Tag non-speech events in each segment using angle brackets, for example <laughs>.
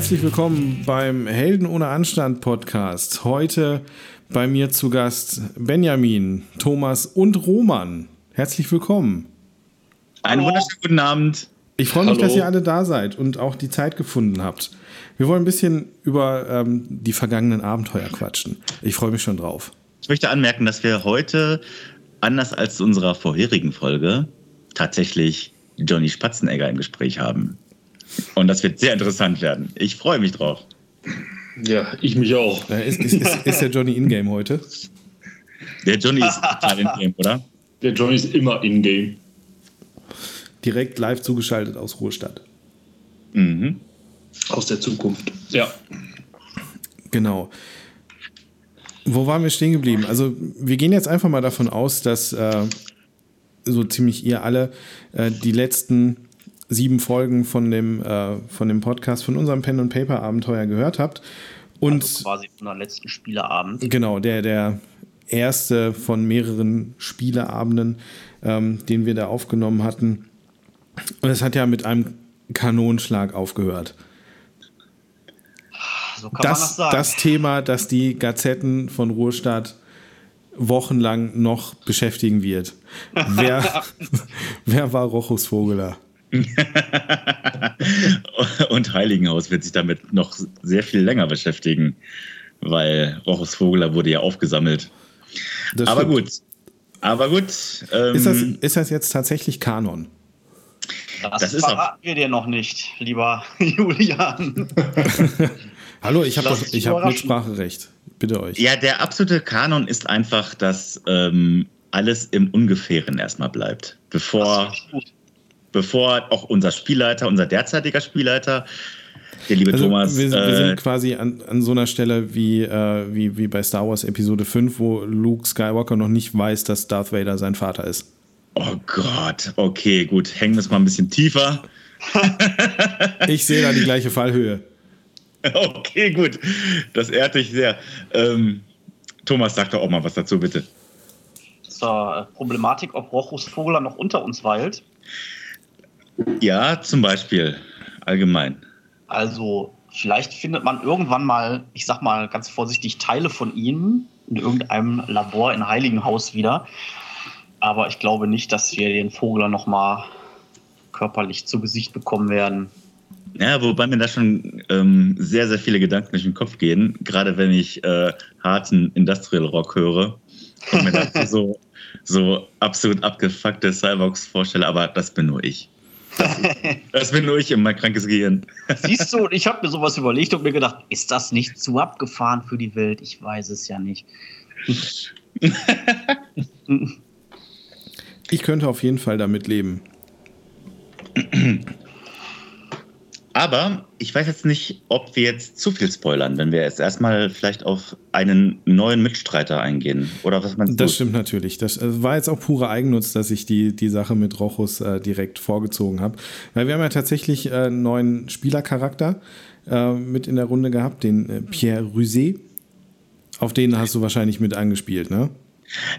Herzlich willkommen beim Helden ohne Anstand Podcast. Heute bei mir zu Gast Benjamin, Thomas und Roman. Herzlich willkommen. Einen wunderschönen guten Abend. Ich freue mich, Hallo. dass ihr alle da seid und auch die Zeit gefunden habt. Wir wollen ein bisschen über ähm, die vergangenen Abenteuer quatschen. Ich freue mich schon drauf. Ich möchte anmerken, dass wir heute, anders als zu unserer vorherigen Folge, tatsächlich Johnny Spatzenegger im Gespräch haben. Und das wird sehr interessant werden. Ich freue mich drauf. Ja, ich mich auch. Ist, ist, ist, ist, der Johnny in-game heute? Der Johnny ist total in-game, oder? Der Johnny ist immer in-game. Direkt live zugeschaltet aus Ruhestadt. Mhm. Aus der Zukunft. Ja. Genau. Wo waren wir stehen geblieben? Also, wir gehen jetzt einfach mal davon aus, dass äh, so ziemlich ihr alle äh, die letzten sieben Folgen von dem, äh, von dem Podcast, von unserem Pen and Paper Abenteuer gehört habt. Und also quasi von der letzten Spieleabend. Genau, der, der erste von mehreren Spieleabenden, ähm, den wir da aufgenommen hatten. Und es hat ja mit einem Kanonschlag aufgehört. So kann das, man das, sagen. das Thema, das die Gazetten von Ruhrstadt wochenlang noch beschäftigen wird. <laughs> Wer, wer war Rochus Vogeler? <laughs> und Heiligenhaus wird sich damit noch sehr viel länger beschäftigen, weil Rochus Vogler wurde ja aufgesammelt. Das aber stimmt. gut. Aber gut. Ähm, ist, das, ist das jetzt tatsächlich Kanon? Das, das verraten wir dir noch nicht, lieber <laughs> Julian. <laughs> Hallo, ich habe hab Mitspracherecht. Bitte euch. Ja, der absolute Kanon ist einfach, dass ähm, alles im Ungefähren erstmal bleibt. Bevor, bevor auch unser Spielleiter, unser derzeitiger Spielleiter, der liebe also Thomas. Wir, wir sind äh, quasi an, an so einer Stelle wie, äh, wie, wie bei Star Wars Episode 5, wo Luke Skywalker noch nicht weiß, dass Darth Vader sein Vater ist. Oh Gott, okay, gut. Hängen wir es mal ein bisschen tiefer. <laughs> ich sehe da die gleiche Fallhöhe. <laughs> Okay, gut. Das ehrt dich sehr. Ähm, Thomas, sag doch auch mal was dazu, bitte. Zur Problematik, ob Rochus Vogler noch unter uns weilt. Ja, zum Beispiel. Allgemein. Also, vielleicht findet man irgendwann mal, ich sag mal ganz vorsichtig, Teile von ihm in irgendeinem Labor in Heiligenhaus wieder. Aber ich glaube nicht, dass wir den Vogler noch mal körperlich zu Gesicht bekommen werden. Ja, wobei mir da schon ähm, sehr, sehr viele Gedanken durch den Kopf gehen, gerade wenn ich äh, harten Industrial Rock höre und mir dazu <laughs> so, so absolut abgefuckte Cyborgs vorstelle, aber das bin nur ich. <laughs> Das, bin nur ich in mein krankes Gehirn. <laughs> Siehst du, ich habe mir sowas überlegt und mir gedacht, ist das nicht zu abgefahren für die Welt? Ich weiß es ja nicht. <laughs> Ich könnte auf jeden Fall damit leben. <clears throat> Aber ich weiß jetzt nicht, ob wir jetzt zu viel spoilern, wenn wir jetzt erstmal vielleicht auf einen neuen Mitstreiter eingehen. Oder was meinst du? Das stimmt natürlich. Das äh, war jetzt auch pure Eigennutz, dass ich die, die Sache mit Rochus äh, direkt vorgezogen habe. Weil wir haben ja tatsächlich äh, einen neuen Spielercharakter äh, mit in der Runde gehabt, den äh, Pierre Rusé. Auf den hast du wahrscheinlich mit angespielt, ne?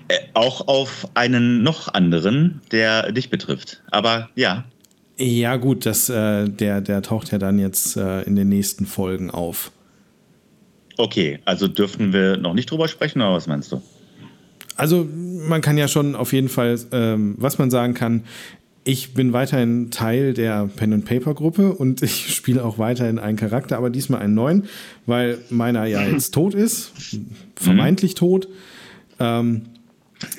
Äh, auch auf einen noch anderen, der dich betrifft. Aber ja, ja, gut, das, äh, der, der taucht ja dann jetzt äh, in den nächsten Folgen auf. Okay, also dürfen wir noch nicht drüber sprechen, oder was meinst du? Also, man kann ja schon auf jeden Fall, ähm, was man sagen kann, ich bin weiterhin Teil der Pen and Paper Gruppe und <laughs> ich spiele auch weiterhin einen Charakter, aber diesmal einen neuen, weil meiner ja jetzt <laughs> tot ist, vermeintlich tot. Ähm,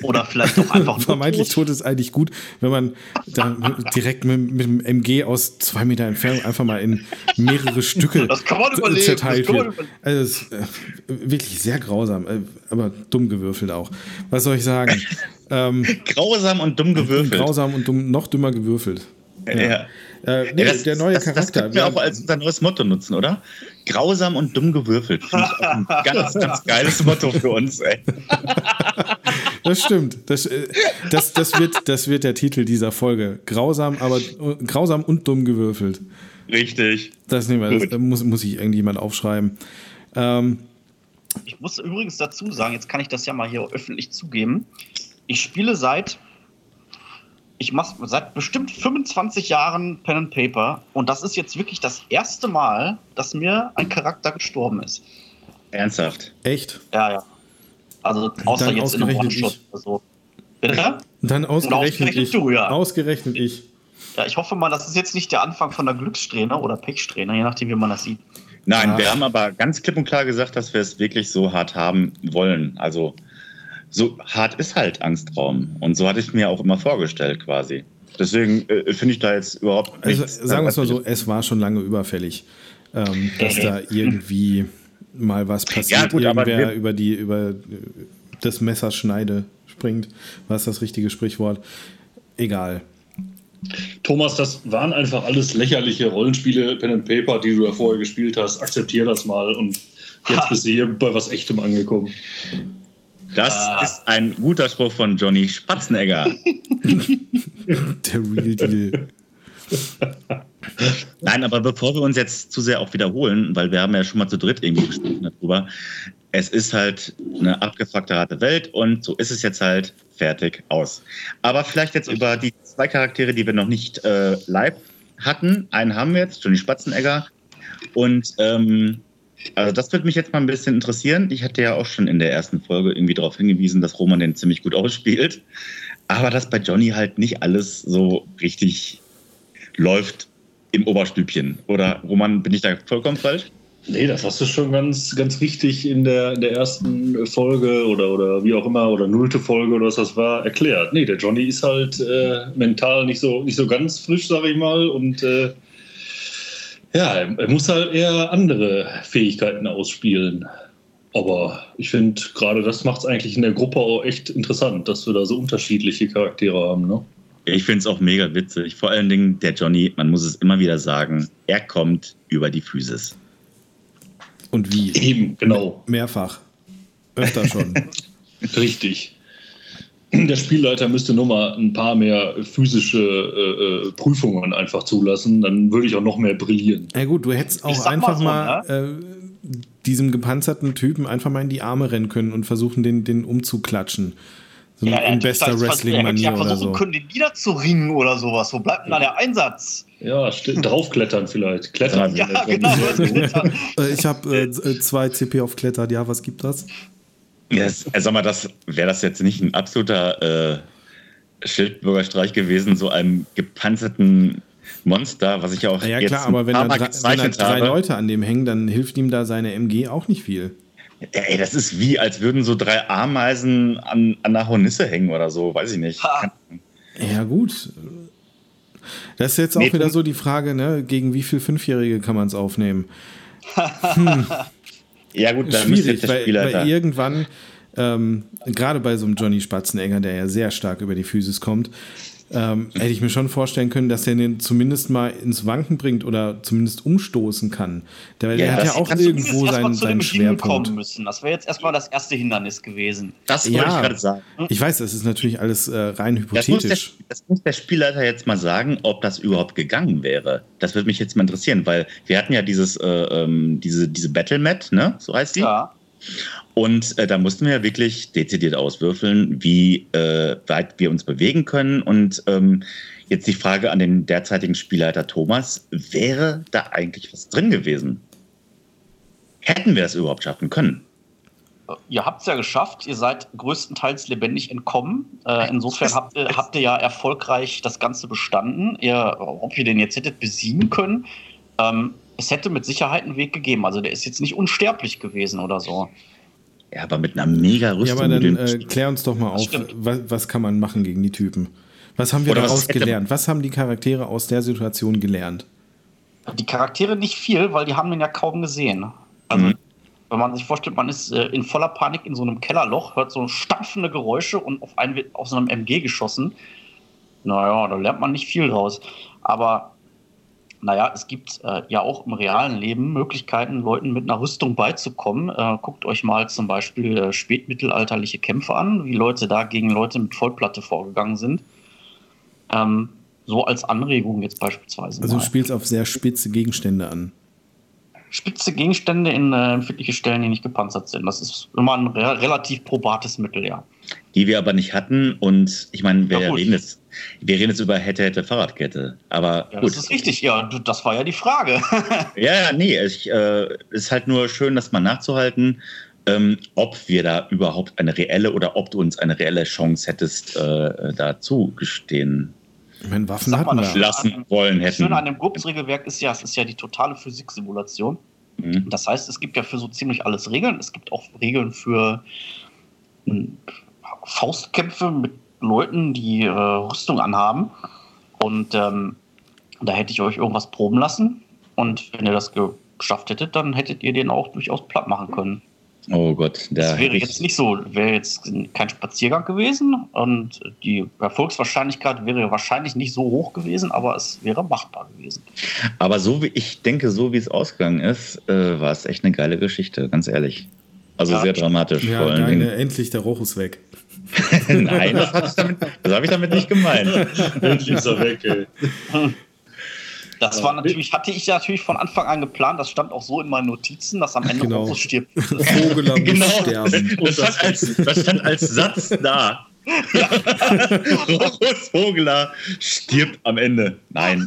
oder vielleicht auch einfach <laughs> nur Vermeintlich tot. tot ist eigentlich gut, wenn man da direkt mit, mit dem MG aus zwei Meter Entfernung einfach mal in mehrere Stücke das kann man überleben. zerteilt wird. Also es ist äh, wirklich sehr grausam, äh, aber dumm gewürfelt auch. Was soll ich sagen? ähm, Grausam und dumm gewürfelt. Grausam und dumm, noch dümmer gewürfelt. Ja. ja. Äh, nee, das, der neue das, Charakter. Das können wir auch als unser neues Motto nutzen, oder? Grausam und dumm gewürfelt. Finde ich auch ein <laughs> ganz, ganz geiles Motto für uns, ey. <laughs> Das stimmt. Das, äh, das, das, wird, das wird der Titel dieser Folge. Grausam, aber grausam und dumm gewürfelt. Richtig. Das nehmen wir. Das, muss, muss ich irgendjemand aufschreiben. Ähm, ich muss übrigens dazu sagen, jetzt kann ich das ja mal hier öffentlich zugeben. Ich spiele seit ich mache seit bestimmt 25 Jahren Pen and Paper und das ist jetzt wirklich das erste Mal, dass mir ein Charakter gestorben ist. Ernsthaft? Echt? Ja, ja. Also außer Dann jetzt in einem ausgerechnet One-Shot ich. oder so. Bitte? Dann ausgerechnet, ausgerechnet ich. du, ja. Ausgerechnet ich. Ja, ich hoffe mal, das ist jetzt nicht der Anfang von der Glückssträhne oder Pechsträhne, je nachdem, wie man das sieht. Nein, Ah. wir haben aber ganz klipp und klar gesagt, dass wir es wirklich so hart haben wollen. Also so hart ist halt Angstraum. Und so hatte ich mir auch immer vorgestellt quasi. Deswegen äh, finde ich da jetzt überhaupt Also nichts- sagen wir es mal so, es war schon lange überfällig, ähm, dass da <laughs> irgendwie mal was passiert, Ja, gut, irgendwer über die über äh, das Messerschneide springt. Was ist das richtige Sprichwort? Egal. Thomas, das waren einfach alles lächerliche Rollenspiele, Pen and Paper, die du da vorher gespielt hast. Akzeptier das mal und jetzt bist du hier bei was Echtem angekommen. Das Ah. ist ein guter Spruch von Johnny Spatzenegger. <laughs> Der Real Deal. Nein, aber bevor wir uns jetzt zu sehr auch wiederholen, weil wir haben ja schon mal zu dritt irgendwie gesprochen darüber, es ist halt eine abgefuckte harte Welt und so ist es jetzt halt fertig aus. Aber vielleicht jetzt über die zwei Charaktere, die wir noch nicht äh, live hatten. Einen haben wir jetzt, Johnny Spatzenegger. Und ähm, also das würde mich jetzt mal ein bisschen interessieren. Ich hatte ja auch schon in der ersten Folge irgendwie darauf hingewiesen, dass Roman den ziemlich gut ausspielt. Aber dass bei Johnny halt nicht alles so richtig läuft im Oberstübchen. Oder Roman, bin ich da vollkommen falsch? Nee, das hast du schon ganz, ganz richtig in der, in der ersten Folge oder, oder wie auch immer, oder nullte Folge oder was das war, erklärt. Nee, der Johnny ist halt äh, mental nicht so, nicht so ganz frisch, sag ich mal. Und äh, ja, er, muss halt eher andere Fähigkeiten ausspielen. Aber ich finde, gerade das macht es eigentlich in der Gruppe auch echt interessant, dass wir da so unterschiedliche Charaktere haben. Ne? Ich finde es auch mega witzig. Vor allen Dingen der Johnny, man muss es immer wieder sagen, er kommt über die Physis. Und wie? Eben, genau. Mehrfach. Öfter schon. <laughs> Richtig. Der Spielleiter müsste nur mal ein paar mehr physische äh, äh, Prüfungen einfach zulassen, dann würde ich auch noch mehr brillieren. Ja gut, du hättest auch sag mal einfach so, mal, äh, diesem gepanzerten Typen einfach mal in die Arme rennen können und versuchen, den, den umzuklatschen. So Ja, in bester Wrestling-Manier Er ja oder versuchen so. können, den niederzuringen oder sowas. Wo bleibt denn da der Einsatz? Ja, draufklettern vielleicht. Klettern. <laughs> Ja, genau. <laughs> Äh, ich habe äh, äh, zwei CP auf Klettert. Ja, was gibt das? Das, äh, sag mal, das wäre das jetzt nicht ein absoluter äh, Schildbürgerstreich gewesen, so einem gepanzerten Monster, was ich ja auch Ja jetzt klar, aber wenn paar da drei, wenn da drei habe. Leute an dem hängen, dann hilft ihm da seine MG auch nicht viel. Ey, das ist wie, als würden so drei Ameisen an, an einer Hornisse hängen oder so, weiß ich nicht. Ha. Ja, gut. Das ist jetzt auch Nee, wieder so die Frage, ne, gegen wie viel Fünfjährige kann man es aufnehmen? <laughs> Ja gut, da müsste Schwierig, jetzt der weil, Spielleiter. weil irgendwann, ähm, gerade bei so einem Johnny Spatzenegger, der ja sehr stark über die Physis kommt, ähm, hätte ich mir schon vorstellen können, dass der den zumindest mal ins Wanken bringt oder zumindest umstoßen kann. Der, der Ja, hat das ja auch irgendwo seinen, seinen Schwerpunkt. müssen. Das wäre jetzt erstmal das erste Hindernis gewesen. das wollte Ja. ich gerade sagen. Ich weiß, das ist natürlich alles äh, rein Das muss, der, hypothetisch. das muss der Spielleiter jetzt mal sagen, ob das überhaupt gegangen wäre. Das würde mich jetzt mal interessieren, weil wir hatten ja dieses, äh, ähm, diese, diese Battle-Mat, ne? So heißt die. Ja. Und äh, da mussten wir ja wirklich dezidiert auswürfeln, wie äh, weit wir uns bewegen können. Und ähm, jetzt die Frage an den derzeitigen Spielleiter Thomas: Wäre da eigentlich was drin gewesen? Hätten wir es überhaupt schaffen können? Ihr habt es ja geschafft, ihr seid größtenteils lebendig entkommen. Äh, insofern habt ihr, habt ihr ja erfolgreich das Ganze bestanden. Ihr, ob ihr den jetzt hättet besiegen können, ähm, es hätte mit Sicherheit einen Weg gegeben. Also der ist jetzt nicht unsterblich gewesen oder so. Ja, aber mit einer mega Ja, Rüstung. aber dann äh, klär uns doch mal auf, stimmt. was, was kann man machen gegen die Typen? Was haben wir Oder was daraus hätte- gelernt? Was haben die Charaktere aus der Situation gelernt? Die Charaktere nicht viel, weil die haben den ja kaum gesehen. Also, Mhm. wenn man sich vorstellt, man ist äh, in voller Panik in so einem Kellerloch, hört so stampfende Geräusche und auf einen wird aus so einem MG geschossen. Naja, da lernt man nicht viel draus. Aber naja, es gibt äh, ja auch im realen Leben Möglichkeiten, Leuten mit einer Rüstung beizukommen. Äh, guckt euch mal zum Beispiel äh, spätmittelalterliche Kämpfe an, wie Leute da gegen Leute mit Vollplatte vorgegangen sind. Ähm, so als Anregung jetzt beispielsweise. Also du spielst auf sehr spitze Gegenstände an. Spitze Gegenstände in äh, empfindliche Stellen, die nicht gepanzert sind. Das ist immer ein re relativ probates Mittel, ja. die wir aber nicht hatten. Und ich meine, wir, Ja, reden jetzt, wir reden jetzt über hätte, hätte Fahrradkette. Aber Ja, gut. das ist richtig, ja, du- das war ja die Frage. <laughs> Ja, ja, nee, ich, äh, ist halt nur schön, das mal nachzuhalten, ähm, ob wir da überhaupt eine reelle oder ob du uns eine reelle Chance hättest, äh, da zugestehen Ich meine, Waffen Sag mal, hatten das wir. lassen wollen Das hätten. Schöne an dem GUPS-Regelwerk ist ja, es ist ja die totale Physiksimulation. Mhm. Das heißt, es gibt ja für so ziemlich alles Regeln. Es gibt auch Regeln für hm, Faustkämpfe mit Leuten, die äh, Rüstung anhaben. Und ähm, da hätte ich euch irgendwas proben lassen. Und wenn ihr das geschafft hättet, dann hättet ihr den auch durchaus platt machen können. Oh Gott, da Das wäre jetzt nicht so, wäre jetzt kein Spaziergang gewesen und die Erfolgswahrscheinlichkeit wäre wahrscheinlich nicht so hoch gewesen, aber es wäre machbar gewesen. Aber so wie ich denke, so wie es ausgegangen ist, äh, war es echt eine geile Geschichte, ganz ehrlich. Also Ja. sehr dramatisch Ja, vor allen Dingen. endlich der Roch ist weg. <laughs> Nein, das habe ich, damit- das hab ich damit nicht gemeint. <laughs> Endlich ist er weg, ey. <laughs> Das Ja. war natürlich, hatte ich ja natürlich von Anfang an geplant, das stand auch so in meinen Notizen, dass am Ende Genau. Rochus stirbt. <laughs> Vogeler muss <laughs> Genau, sterben. <laughs> das stand, als, das stand als Satz da. Rochus Vogler stirbt am Ende. Nein.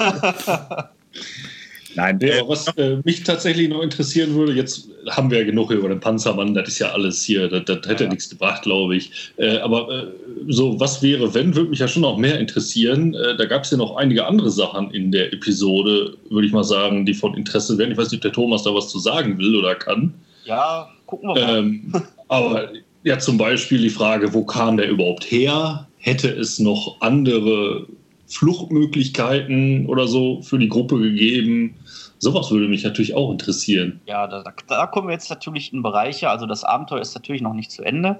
Nein, Ja, äh, was äh, mich tatsächlich noch interessieren würde, jetzt haben wir ja genug über den Panzermann, das ist ja alles hier, das, das hätte Ja. nichts gebracht, glaube ich. Äh, aber äh, so, was wäre, wenn, würde mich ja schon noch mehr interessieren. Äh, da gab es ja noch einige andere Sachen in der Episode, würde ich mal sagen, die von Interesse wären. Ich weiß nicht, ob der Thomas da was zu sagen will oder kann. Ja, gucken wir mal. Ähm, aber ja, zum Beispiel die Frage, wo kam der überhaupt her? Hätte es noch andere Fluchtmöglichkeiten oder so für die Gruppe gegeben? Sowas würde mich natürlich auch interessieren. Ja, da, da, da kommen wir jetzt natürlich in Bereiche, also das Abenteuer ist natürlich noch nicht zu Ende.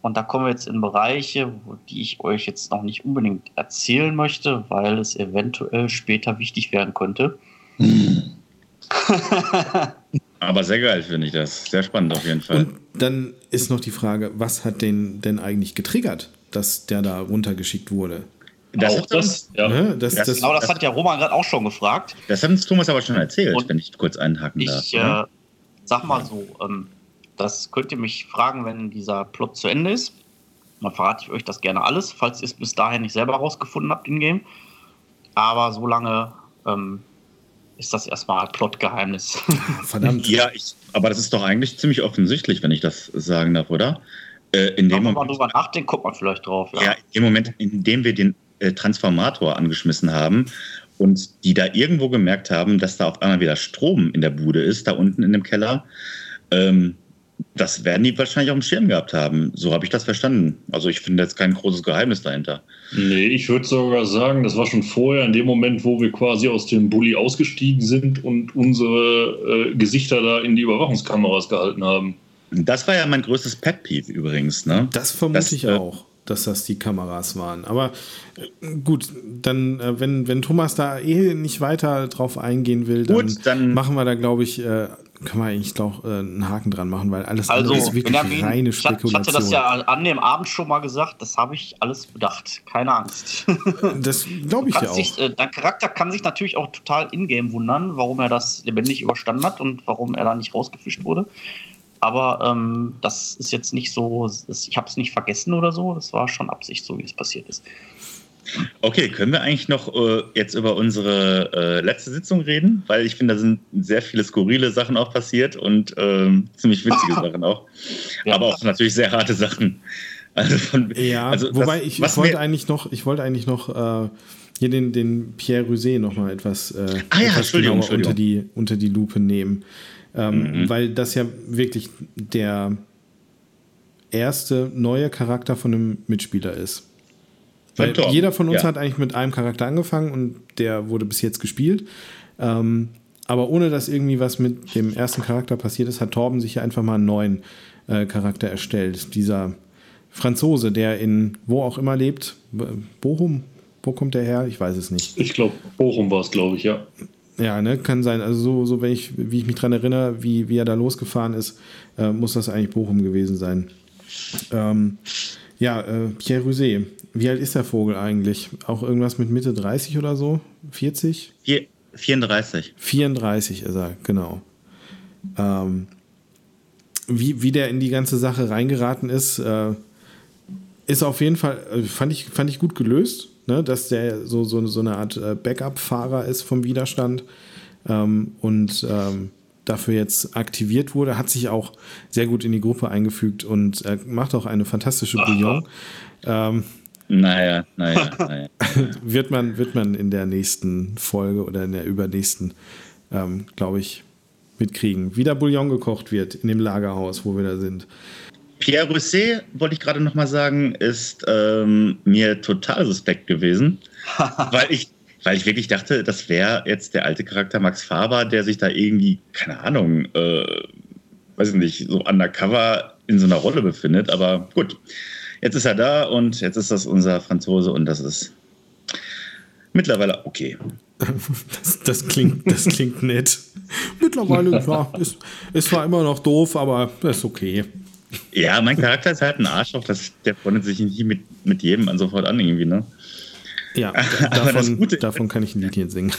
Und da kommen wir jetzt in Bereiche, wo, die ich euch jetzt noch nicht unbedingt erzählen möchte, weil es eventuell später wichtig werden könnte. <laughs> aber sehr geil finde ich das. Sehr spannend auf jeden Fall. Und dann ist noch die Frage, was hat den denn eigentlich getriggert, dass der da runtergeschickt wurde? Das, auch das, ja. Ne? Das, Das- das, Genau, das das- hat ja Roman gerade auch schon gefragt. das hat uns Thomas aber schon erzählt, Und wenn ich kurz einhaken darf. Ich äh, sag mal so, ähm, das könnt ihr mich fragen, wenn dieser Plot zu Ende ist. Dann verrate ich euch das gerne alles, falls ihr es bis dahin nicht selber rausgefunden habt in Game. Aber so lange ähm, ist das erstmal Plotgeheimnis. <laughs> verdammt. Ja, ich, aber das ist doch eigentlich ziemlich offensichtlich, wenn ich das sagen darf, oder? Äh, in dem Wenn man mal Moment, drüber nachdenkt, kommt man vielleicht drauf. Ja. ja, im Moment, in dem wir den äh, Transformator angeschmissen haben und die da irgendwo gemerkt haben, dass da auf einmal wieder Strom in der Bude ist, da unten in dem Keller, ähm, das werden die wahrscheinlich auf dem Schirm gehabt haben. So habe ich das verstanden. Also ich finde jetzt kein großes Geheimnis dahinter. Nee, ich würde sogar sagen, das war schon vorher, in dem Moment, wo wir quasi aus dem Bulli ausgestiegen sind und unsere äh, Gesichter da in die Überwachungskameras gehalten haben. Das war ja mein größtes Pet Peeve übrigens. Ne? Das vermute Das, ich äh, auch, dass das die Kameras waren. Aber äh, gut, dann, äh, wenn, wenn Thomas da eh nicht weiter drauf eingehen will, dann, Gut, dann- machen wir da, glaube ich, äh, kann man eigentlich auch äh, einen Haken dran machen, weil alles Also, andere ist wirklich Benjamin, reine ich hat- ich Spekulation. hatte das ja an dem Abend schon mal gesagt, das habe ich alles bedacht. Keine Angst. <laughs> das glaube ich ja auch. Sich, äh, dein Charakter kann sich natürlich auch total in-game wundern, warum er das lebendig überstanden hat und warum er da nicht rausgefischt wurde. Aber ähm, das ist jetzt nicht so, das, ich habe es nicht vergessen oder so. Das war schon Absicht, so wie es passiert ist. Okay, können wir eigentlich noch äh, jetzt über unsere äh, letzte Sitzung reden? Weil ich finde, da sind sehr viele skurrile Sachen auch passiert und ähm, ziemlich witzige Sachen auch. Ja. Aber auch natürlich sehr harte Sachen. Also von, Ja, also wobei das, ich, was ich wollte eigentlich noch, ich wollte eigentlich noch äh, hier den, den Pierre Rosé noch mal etwas, äh, Ah ja, etwas Entschuldigung, genauer unter Entschuldigung. die, unter die Lupe nehmen. Ähm, Mhm. Weil das ja wirklich der erste neue Charakter von einem Mitspieler ist. Weil jeder von uns ja. hat eigentlich mit einem Charakter angefangen und der wurde bis jetzt gespielt. Ähm, aber ohne dass irgendwie was mit dem ersten Charakter passiert ist, hat Torben sich ja einfach mal einen neuen äh, Charakter erstellt. Dieser Franzose, der in wo auch immer lebt, Bochum, wo kommt der her? Ich weiß es nicht. Ich glaube, Bochum war es, glaube ich, ja. Ja, ne, kann sein. Also so, so wenn ich, wie ich mich dran erinnere, wie, wie er da losgefahren ist, äh, muss das eigentlich Bochum gewesen sein. Ähm, ja, äh, Pierre Rosé. Wie alt ist der Vogel eigentlich? Auch irgendwas mit Mitte 30 oder so? 40? Vier- 34. 34 ist er, genau. Ähm, wie, wie der in die ganze Sache reingeraten ist, äh, ist auf jeden Fall, äh, fand ich, fand ich gut gelöst, ne? dass der so, so, so eine Art äh, Backup-Fahrer ist vom Widerstand ähm, und ähm, dafür jetzt aktiviert wurde, hat sich auch sehr gut in die Gruppe eingefügt und äh, macht auch eine fantastische Bouillon. Ähm, naja, naja, <laughs> naja. wird, man, wird man in der nächsten Folge oder in der übernächsten, ähm, glaube ich, mitkriegen. Wie der Bouillon gekocht wird in dem Lagerhaus, wo wir da sind. Pierre Rousset, wollte ich gerade nochmal sagen, ist ähm, mir total suspekt gewesen, <laughs> weil ich weil ich wirklich dachte, das wäre jetzt der alte Charakter Max Faber, der sich da irgendwie, keine Ahnung, äh, weiß ich nicht, so undercover in so einer Rolle befindet. Aber gut, jetzt ist er da und jetzt ist das unser Franzose und das ist mittlerweile okay. <laughs> Das, das, klingt, das klingt nett. Mittlerweile, ja, ist, ist zwar immer noch doof, aber ist okay. Ja, mein Charakter ist halt ein Arschloch, das, der freundet sich nicht mit, mit jedem an sofort an irgendwie, ne? Ja, <laughs> davon, Gute, davon kann ich ein Liedchen singen.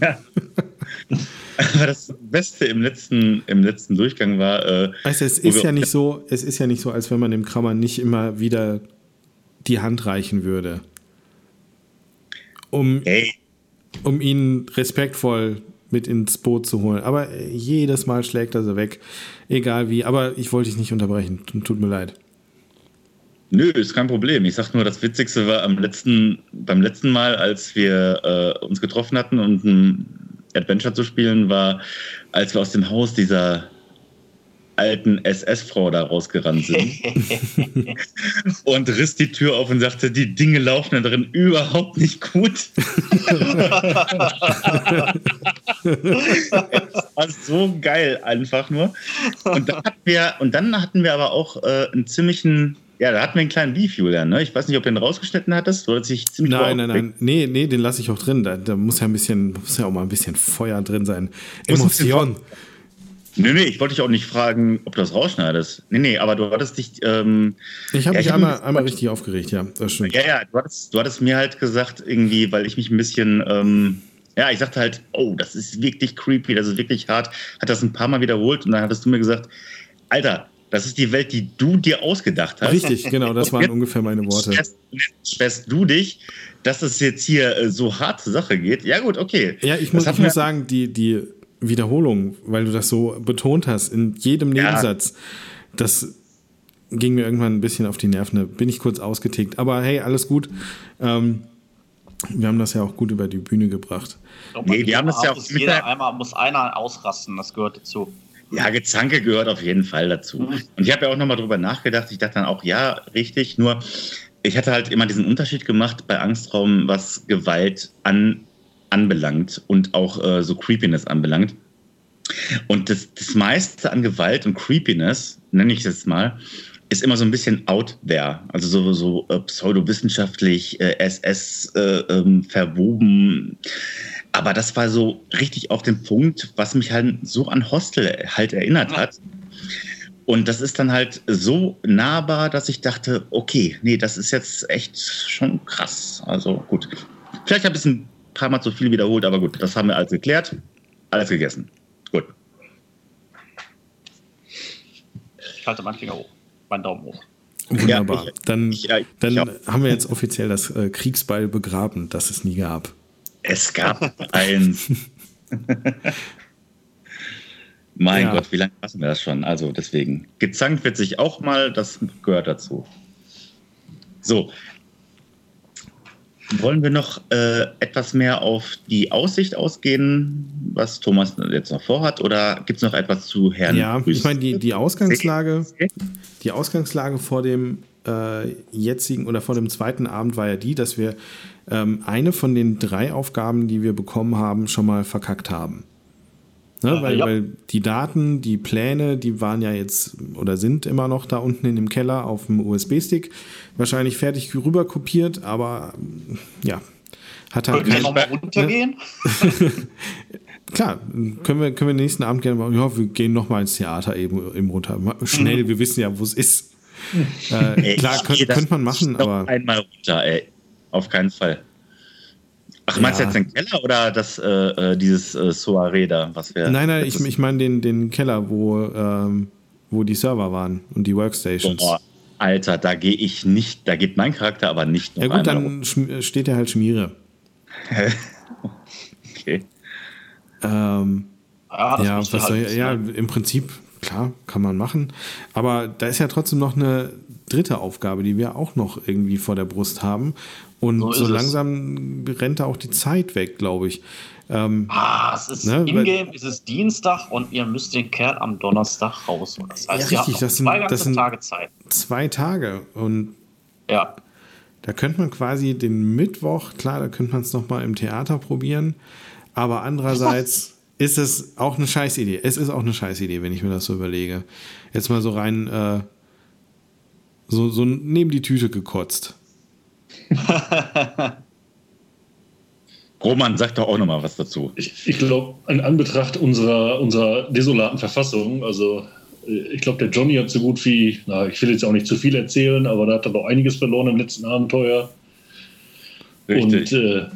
Ja. Aber das Beste im letzten, im letzten Durchgang war. Äh, weißt du, es ist ja nicht so, es ist ja nicht so, als wenn man dem Krammer nicht immer wieder die Hand reichen würde. Um, hey. um ihn respektvoll mit ins Boot zu holen. Aber jedes Mal schlägt er sie weg. Egal wie. Aber ich wollte dich nicht unterbrechen. Tut mir leid. Nö, ist kein Problem. Ich sag nur, das Witzigste war am letzten, beim letzten Mal, als wir äh, uns getroffen hatten und ein Adventure zu spielen, war, als wir aus dem Haus dieser alten SS-Frau da rausgerannt sind <laughs> und riss die Tür auf und sagte, die Dinge laufen da drin überhaupt nicht gut. <laughs> das war so geil einfach nur. Und dann hatten wir, und dann hatten wir aber auch äh, einen ziemlichen ja, da hatten wir einen kleinen Beef, Julian. Ne? Ich weiß nicht, ob du den rausgeschnitten hattest. Du sich ziemlich nein, nein, nein. Nee, nee, den lasse ich auch drin. Da, da, muss ja ein bisschen, muss ja auch mal ein bisschen Feuer drin sein. Emotion. Nee, nee, ich wollte dich auch nicht fragen, ob du das rausschneidest. Nee, nee, aber du hattest dich. Ähm, ich habe ja, mich einmal, einmal richtig aufgeregt, ja, das stimmt. Ja, ja, du hattest, du hattest mir halt gesagt, irgendwie, weil ich mich ein bisschen. Ähm, ja, ich sagte halt, oh, das ist wirklich creepy, das ist wirklich hart. Hat das ein paar Mal wiederholt und dann hattest du mir gesagt, Alter, das ist die Welt, die du dir ausgedacht hast. Richtig, genau, das waren <laughs> ungefähr meine Worte. Stresst du dich, dass es jetzt hier äh, so hart zur Sache geht? Ja, gut, okay. Ja, ich muss, ich muss sagen, die, die Wiederholung, weil du das so betont hast, in jedem Nebensatz, ja. das ging mir irgendwann ein bisschen auf die Nerven. Da bin ich kurz ausgetickt. Aber hey, alles gut. Ähm, wir haben das ja auch gut über die Bühne gebracht. Nee, wir haben das ja auch. Jeder einmal muss einer ausrasten, das gehört dazu. Ja, Gezanke gehört auf jeden Fall dazu. Mhm. Und ich habe ja auch nochmal drüber nachgedacht. Ich dachte dann auch, ja, richtig. Nur, ich hatte halt immer diesen Unterschied gemacht bei Angstraum, was Gewalt an, anbelangt und auch äh, so Creepiness anbelangt. Und das, das meiste an Gewalt und Creepiness, nenne ich es jetzt mal, ist immer so ein bisschen out there, also so, so äh, pseudowissenschaftlich, äh, SS äh, ähm, verwoben. Aber das war so richtig auf den Punkt, was mich halt so an Hostel halt erinnert hat. Und das ist dann halt so nahbar, dass ich dachte, okay, nee, das ist jetzt echt schon krass. Also gut. Vielleicht habe ich es ein paar Mal zu viel wiederholt, aber gut, das haben wir alles geklärt. Alles gegessen. Gut. Ich halte meinen Finger hoch, meinen Daumen hoch. Wunderbar. Ja, ich, dann, ich, ich, dann haben wir jetzt offiziell das äh, Kriegsbeil begraben, das es nie gab. Es gab eins. <laughs> mein ja. Gott, wie lange passen wir das schon? Also deswegen. Gezankt wird sich auch mal, das gehört dazu. So. Wollen wir noch äh, etwas mehr auf die Aussicht ausgehen, was Thomas jetzt noch vorhat, oder gibt es noch etwas zu Herrn? Ja, Grüß ich meine, die, die Ausgangslage, die Ausgangslage vor dem äh, jetzigen oder vor dem zweiten Abend war ja die, dass wir ähm, eine von den drei Aufgaben, die wir bekommen haben, schon mal verkackt haben. Ne, weil, ja. weil die Daten, die Pläne, die waren ja jetzt oder sind immer noch da unten in dem Keller auf dem USB-Stick. Wahrscheinlich fertig rüber kopiert, aber ja, hat halt. Können wir nochmal runtergehen? Ne? <laughs> Klar, können wir, können wir nächsten Abend gerne machen. Ja, wir gehen nochmal ins Theater eben, eben runter. Schnell, mhm. wir wissen ja, wo es ist. Äh, klar, könnte könnt man machen, aber. Einmal runter, ey. Auf keinen Fall. Ach, meinst ja. du jetzt den Keller oder das, äh, äh dieses äh, Soiree da, was wir. Nein, nein, ich, ich meine den, den Keller, wo, ähm, wo die Server waren und die Workstations. Boah. Alter, da gehe ich nicht, da geht mein Charakter aber nicht noch Ja gut, dann rum. steht er halt Schmiere. <laughs> okay. Ähm, ja, ja, was halt soll, ja, im Prinzip, klar, kann man machen. Aber da ist ja trotzdem noch eine dritte Aufgabe, die wir auch noch irgendwie vor der Brust haben. Und so, so langsam es. rennt da auch die Zeit weg, glaube ich. Ähm, ah, es ist ne, in-game, es ist Dienstag und ihr müsst den Kerl am Donnerstag rausholen. Das heißt, ja, richtig, das sind, zwei das sind Tage Zeit. Zwei Tage. Und ja. da könnte man quasi den Mittwoch, klar, da könnte man es nochmal im Theater probieren. Aber andererseits ist es auch eine Scheißidee. Es ist auch eine Scheißidee, wenn ich mir das so überlege. Jetzt mal so rein, äh, so, so neben die Tüte gekotzt. <laughs> Roman sagt doch auch noch mal was dazu. Ich, ich glaube, in Anbetracht unserer, unserer desolaten Verfassung, also äh, ich glaube, der Johnny hat so gut wie, na, ich will jetzt auch nicht zu viel erzählen, aber da hat er doch einiges verloren im letzten Abenteuer. Richtig. Und äh,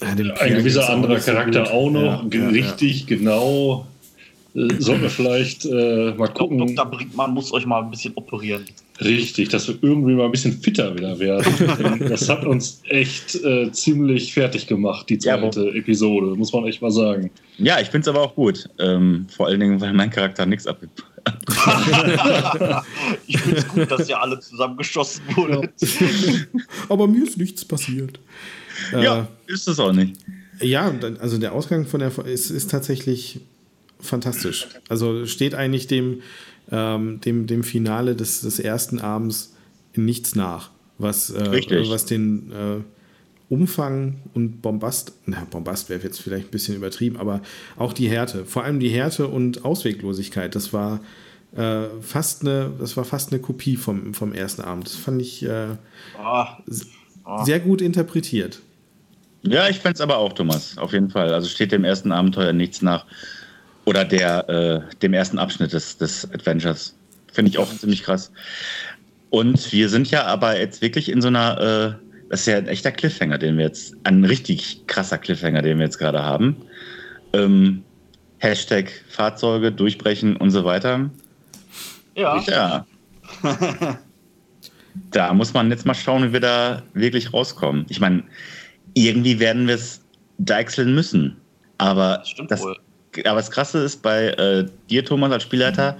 ja, ein gewisser anderer Charakter so auch noch. Ja, richtig, ja. genau. Äh, sollten wir vielleicht äh, mal gucken. Dr. Brinkmann muss euch mal ein bisschen operieren. Richtig, dass wir irgendwie mal ein bisschen fitter wieder werden. <laughs> das hat uns echt äh, ziemlich fertig gemacht, die zweite ja, Episode, muss man echt mal sagen. Ja, ich finde es aber auch gut. Ähm, vor allen Dingen, weil mein Charakter nichts abgibt. <laughs> ich finde es gut, dass ihr alle zusammengeschossen wurdet. aber mir ist nichts passiert. Ja, äh, ist es auch nicht. Ja, also der Ausgang von der ist, ist tatsächlich fantastisch. Also steht eigentlich dem, ähm, dem, dem Finale des, des ersten Abends nichts nach, was, äh, was den äh, Umfang und Bombast, na, Bombast wäre jetzt vielleicht ein bisschen übertrieben, aber auch die Härte, vor allem die Härte und Ausweglosigkeit, das war äh, fast eine, das war fast eine Kopie vom, vom ersten Abend. Das fand ich oh. Oh. sehr gut interpretiert. Ja, ich fände es aber auch, Thomas, auf jeden Fall. Also steht dem ersten Abenteuer nichts nach. Oder der, äh, dem ersten Abschnitt des, des Adventures. Finde ich auch ziemlich krass. Und wir sind ja aber jetzt wirklich in so einer, äh, das ist ja ein echter Cliffhanger, den wir jetzt, ein richtig krasser Cliffhanger, den wir jetzt gerade haben. Ähm, Hashtag Fahrzeuge durchbrechen und so weiter. Ja. Ja. <laughs> da muss man jetzt mal schauen, wie wir da wirklich rauskommen. Ich meine, irgendwie werden wir es deichseln müssen. Aber das, wohl aber das Krasse ist bei äh, dir, Thomas, als Spielleiter,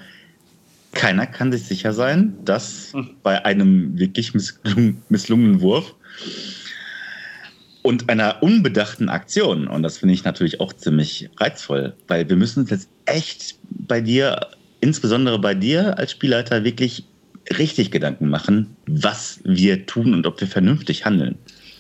keiner kann sich sicher sein, dass hm. bei einem wirklich misslung misslungenen Wurf und einer unbedachten Aktion, und das finde ich natürlich auch ziemlich reizvoll, weil wir müssen uns jetzt echt bei dir, insbesondere bei dir als Spielleiter, wirklich richtig Gedanken machen, was wir tun und ob wir vernünftig handeln.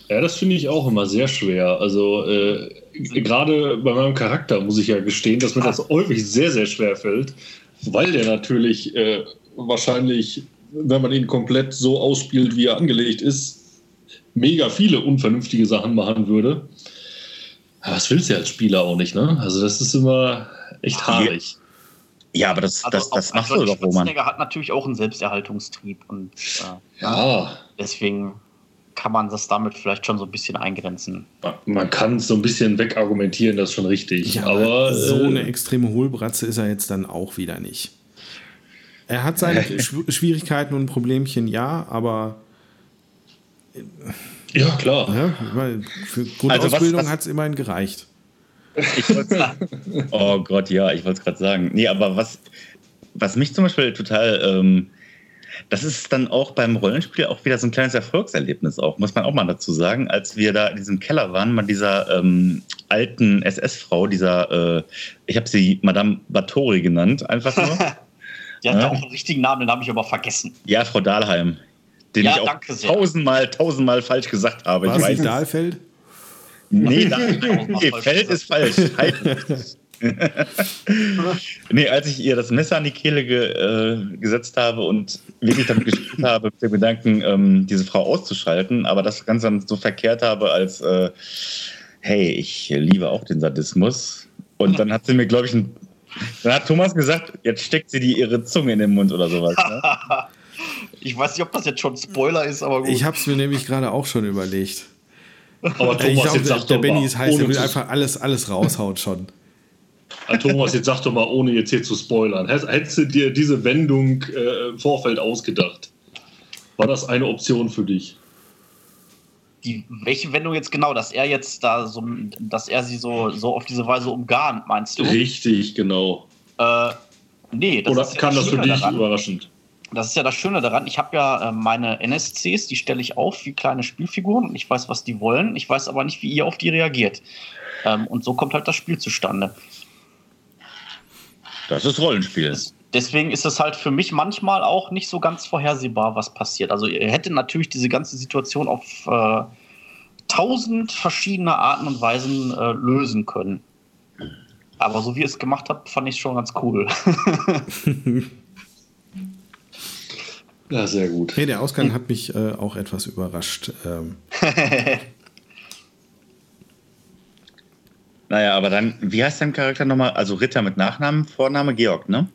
Ja, das finde ich auch immer sehr schwer. Also äh, gerade bei meinem Charakter muss ich ja gestehen, dass mir das häufig sehr, sehr schwer fällt, weil der natürlich äh, wahrscheinlich, wenn man ihn komplett so ausspielt, wie er angelegt ist, mega viele unvernünftige Sachen machen würde. Aber das willst du ja als Spieler auch nicht, ne? Also das ist immer echt haarig. Ja, aber das, also das, das macht du doch, Roman. hat natürlich auch einen Selbsterhaltungstrieb und äh, ja. deswegen kann man das damit vielleicht schon so ein bisschen eingrenzen. Man kann es so ein bisschen wegargumentieren, das ist schon richtig. Ja, aber so äh, eine extreme Hohlbratze ist er jetzt dann auch wieder nicht. Er hat seine <laughs> Schwierigkeiten und Problemchen, ja, aber. Ja, klar. Ja, für Grundausbildung also hat es immerhin gereicht. <laughs> oh Gott, ja, ich wollte es gerade sagen. Nee, aber was, was mich zum Beispiel total ähm, das ist dann auch beim Rollenspiel auch wieder so ein kleines Erfolgserlebnis auch, muss man auch mal dazu sagen, als wir da in diesem Keller waren, mal dieser ähm, alten SS-Frau, dieser, äh, ich habe sie Madame Bathory genannt, einfach nur. Die <laughs> hat ja. auch einen richtigen Namen, den habe ich aber vergessen. Ja, Frau Dahlheim. Den ja, ich auch tausendmal, tausendmal falsch gesagt habe. War ich weiß Dahlfeld? Nee, <laughs> nee Feld ist falsch. <laughs> <laughs> nee, als ich ihr das Messer an die Kehle ge, äh, gesetzt habe und wirklich damit gespielt habe, mit dem Gedanken, ähm, diese Frau auszuschalten, aber das Ganze dann so verkehrt habe als, äh, hey, ich liebe auch den Sadismus. Und dann hat sie mir, glaube ich, ein, dann hat Thomas gesagt, jetzt steckt sie die ihre Zunge in den Mund oder sowas. Ne? <laughs> ich weiß nicht, ob das jetzt schon Spoiler ist, aber gut. Ich habe es mir nämlich gerade auch schon überlegt. Aber Thomas, ich glaube, der Benny ist heiß, er will einfach alles, alles raushauen schon. Thomas, jetzt sag doch mal, ohne jetzt hier zu spoilern, hättest du dir diese Wendung äh, im Vorfeld ausgedacht? War das eine Option für dich? Die, welche Wendung jetzt genau, dass er jetzt da so, dass er sie so, so auf diese Weise umgarnt, meinst du? Richtig, genau. Äh, nee, das Oder ist ja kam das für dich daran. überraschend? Das ist ja das Schöne daran. Ich habe ja äh, meine NSCs, die stelle ich auf wie kleine Spielfiguren und ich weiß, was die wollen. Ich weiß aber nicht, wie ihr auf die reagiert. Ähm, und so kommt halt das Spiel zustande. Das ist Rollenspiel. Deswegen ist es halt für mich manchmal auch nicht so ganz vorhersehbar, was passiert. Also ihr hättet natürlich diese ganze Situation auf äh, tausend verschiedene Arten und Weisen äh, lösen können. Aber so wie ihr es gemacht habt, fand ich es schon ganz cool. <laughs> ja, sehr gut. Hey, der Ausgang hat mich äh, auch etwas überrascht. Ähm. <laughs> naja, aber dann, wie heißt dein Charakter nochmal? Also Ritter mit Nachnamen, Vorname Georg, ne?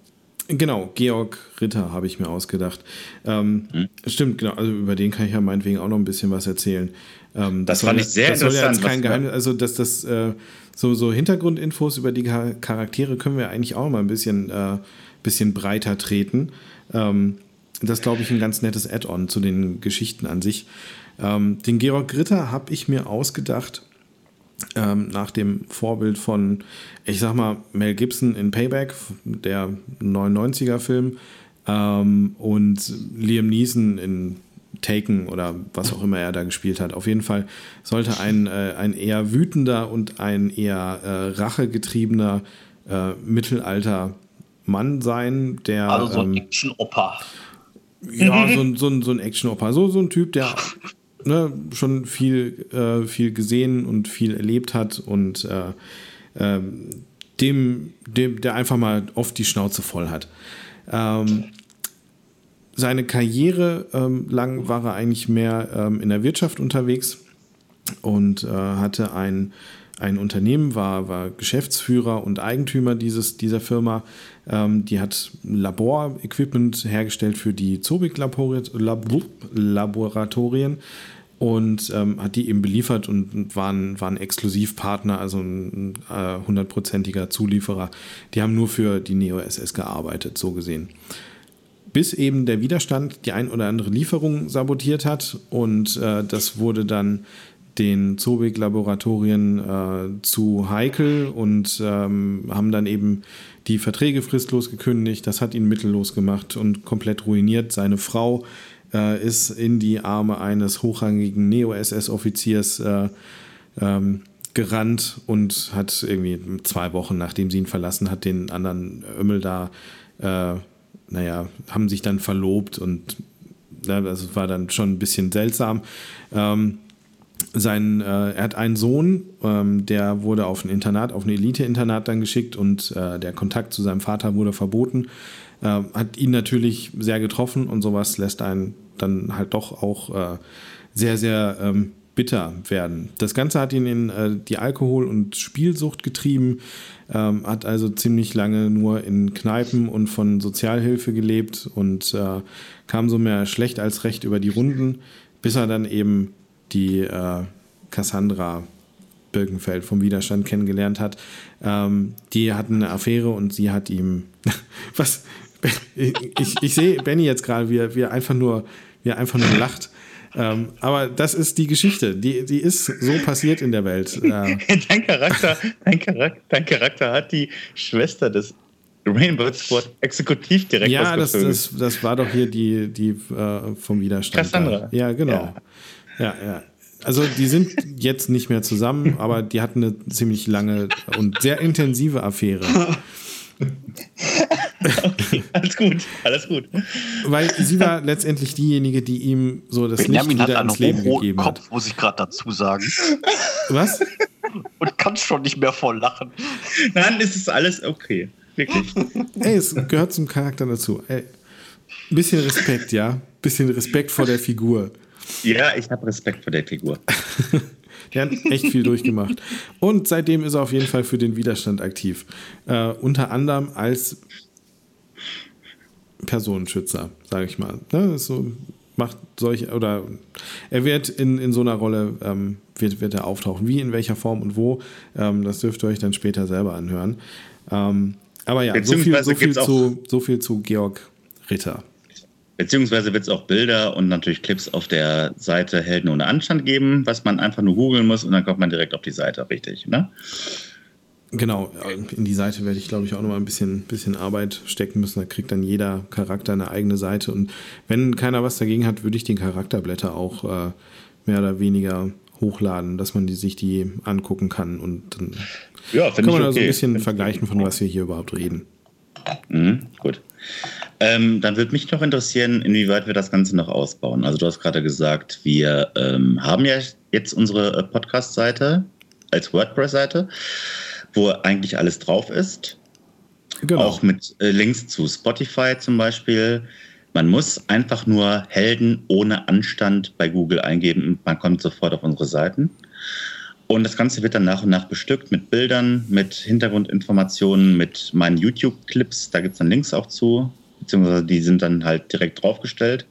Genau, Georg Ritter habe ich mir ausgedacht. Ähm, hm. Stimmt, genau. Also über den kann ich ja meinetwegen auch noch ein bisschen was erzählen. Ähm, das, das fand ich sehr das interessant. Soll ja kein Geheimnis, also dass das äh, so, so Hintergrundinfos über die Charaktere können wir eigentlich auch mal ein bisschen, äh, bisschen breiter treten. Ähm, das glaube ich ein ganz nettes Add-on zu den Geschichten an sich. Ähm, den Georg Ritter habe ich mir ausgedacht ähm, nach dem Vorbild von, ich sag mal, Mel Gibson in Payback, der 99er-Film, ähm, und Liam Neeson in Taken oder was auch immer er da gespielt hat. Auf jeden Fall sollte ein, äh, ein eher wütender und ein eher äh, rachegetriebener äh, Mittelalter-Mann sein, der. Also so ein ähm, Action-Opa. Ja, <laughs> so, ein, so ein, so ein Action-Opa. So, so ein Typ, der <laughs> ne, schon viel, äh, viel gesehen und viel erlebt hat und äh, äh, dem, dem, der einfach mal oft die Schnauze voll hat. Ähm, seine Karriere ähm, lang war er eigentlich mehr ähm, in der Wirtschaft unterwegs und äh, hatte ein, ein Unternehmen, war, war Geschäftsführer und Eigentümer dieses, dieser Firma. Ähm, die hat Laborequipment hergestellt für die Zobik-Laboratorien und ähm, hat die eben beliefert und waren, waren Exklusivpartner, also ein hundertprozentiger äh, Zulieferer. Die haben nur für die Neo SS gearbeitet, so gesehen. Bis eben der Widerstand die ein oder andere Lieferung sabotiert hat und äh, das wurde dann den Zobik-Laboratorien äh, zu heikel und ähm, haben dann eben die Verträge fristlos gekündigt. Das hat ihn mittellos gemacht und komplett ruiniert. Seine Frau äh, ist in die Arme eines hochrangigen Neo-SS-Offiziers äh, ähm, gerannt und hat irgendwie zwei Wochen, nachdem sie ihn verlassen hat, den anderen Ömmel da, äh, naja, haben sich dann verlobt und ja, das war dann schon ein bisschen seltsam. Ähm, sein, äh, er hat einen Sohn, ähm, der wurde auf ein Internat, auf ein Elite-Internat dann geschickt und äh, der Kontakt zu seinem Vater wurde verboten. Äh, hat ihn natürlich sehr getroffen und sowas lässt einen dann halt doch auch äh, sehr, sehr ähm, bitter werden. Das Ganze hat ihn in äh, die Alkohol- und Spielsucht getrieben, ähm, hat also ziemlich lange nur in Kneipen und von Sozialhilfe gelebt und äh, kam so mehr schlecht als recht über die Runden, bis er dann eben die äh, Cassandra Birkenfeld vom Widerstand kennengelernt hat. Ähm, die hatten eine Affäre und sie hat ihm <laughs> was ich, ich sehe Benny jetzt gerade, wie er, wie er einfach nur, wie er einfach nur lacht. Ähm, aber das ist die Geschichte. Die, die ist so passiert in der Welt. Äh, <laughs> dein, Charakter, dein, Charakter, dein Charakter hat die Schwester des Rainbow Squad Exekutivdirektors Ja, das, das, das war doch hier die, die äh, vom Widerstand. Cassandra. Ja, genau. Ja. Ja, ja. Also die sind jetzt nicht mehr zusammen, <laughs> aber die hatten eine ziemlich lange und sehr intensive Affäre. Okay, <laughs> alles gut, alles gut. Weil sie war letztendlich diejenige, die ihm so das Benjamin Licht wieder ins Leben gegeben Kopf, hat. muss ich gerade dazu sagen. Was? Und kannst schon nicht mehr voll lachen. Nein, ist es alles okay. Wirklich. Ey, es gehört zum Charakter dazu. Ey, ein bisschen Respekt, ja? Ein bisschen Respekt vor der Figur. Ja, ich habe Respekt vor der Figur. <laughs> Der hat echt viel durchgemacht. Und seitdem ist er auf jeden Fall für den Widerstand aktiv. Äh, unter anderem als Personenschützer, sage ich mal. Ne? So macht solche, oder er wird in, in so einer Rolle, ähm, wird, wird er auftauchen. Wie, in welcher Form und wo, ähm, das dürft ihr euch dann später selber anhören. Ähm, aber ja, so viel, so, viel zu, so viel zu Georg Ritter. Beziehungsweise wird es auch Bilder und natürlich Clips auf der Seite Helden ohne Anstand geben, was man einfach nur googeln muss und dann kommt man direkt auf die Seite, richtig, ne? Genau, in die Seite werde ich, glaube ich, auch nochmal ein bisschen, bisschen Arbeit stecken müssen. Da kriegt dann jeder Charakter eine eigene Seite. Und wenn keiner was dagegen hat, würde ich den Charakterblätter auch äh, mehr oder weniger hochladen, dass man die, sich die angucken kann. Und dann ja, kann man okay. da so ein bisschen find vergleichen, von was wir hier überhaupt reden. Mhm, gut. Ähm, dann würde mich noch interessieren, inwieweit wir das Ganze noch ausbauen. Also du hast gerade gesagt, wir ähm, haben ja jetzt unsere äh, Podcast-Seite als WordPress-Seite, wo eigentlich alles drauf ist. Genau. Auch mit äh, Links zu Spotify zum Beispiel. Man muss einfach nur Helden ohne Anstand bei Google eingeben und man kommt sofort auf unsere Seiten. Und das Ganze wird dann nach und nach bestückt mit Bildern, mit Hintergrundinformationen, mit meinen YouTube-Clips. Da gibt es dann Links auch zu, beziehungsweise die sind dann halt direkt draufgestellt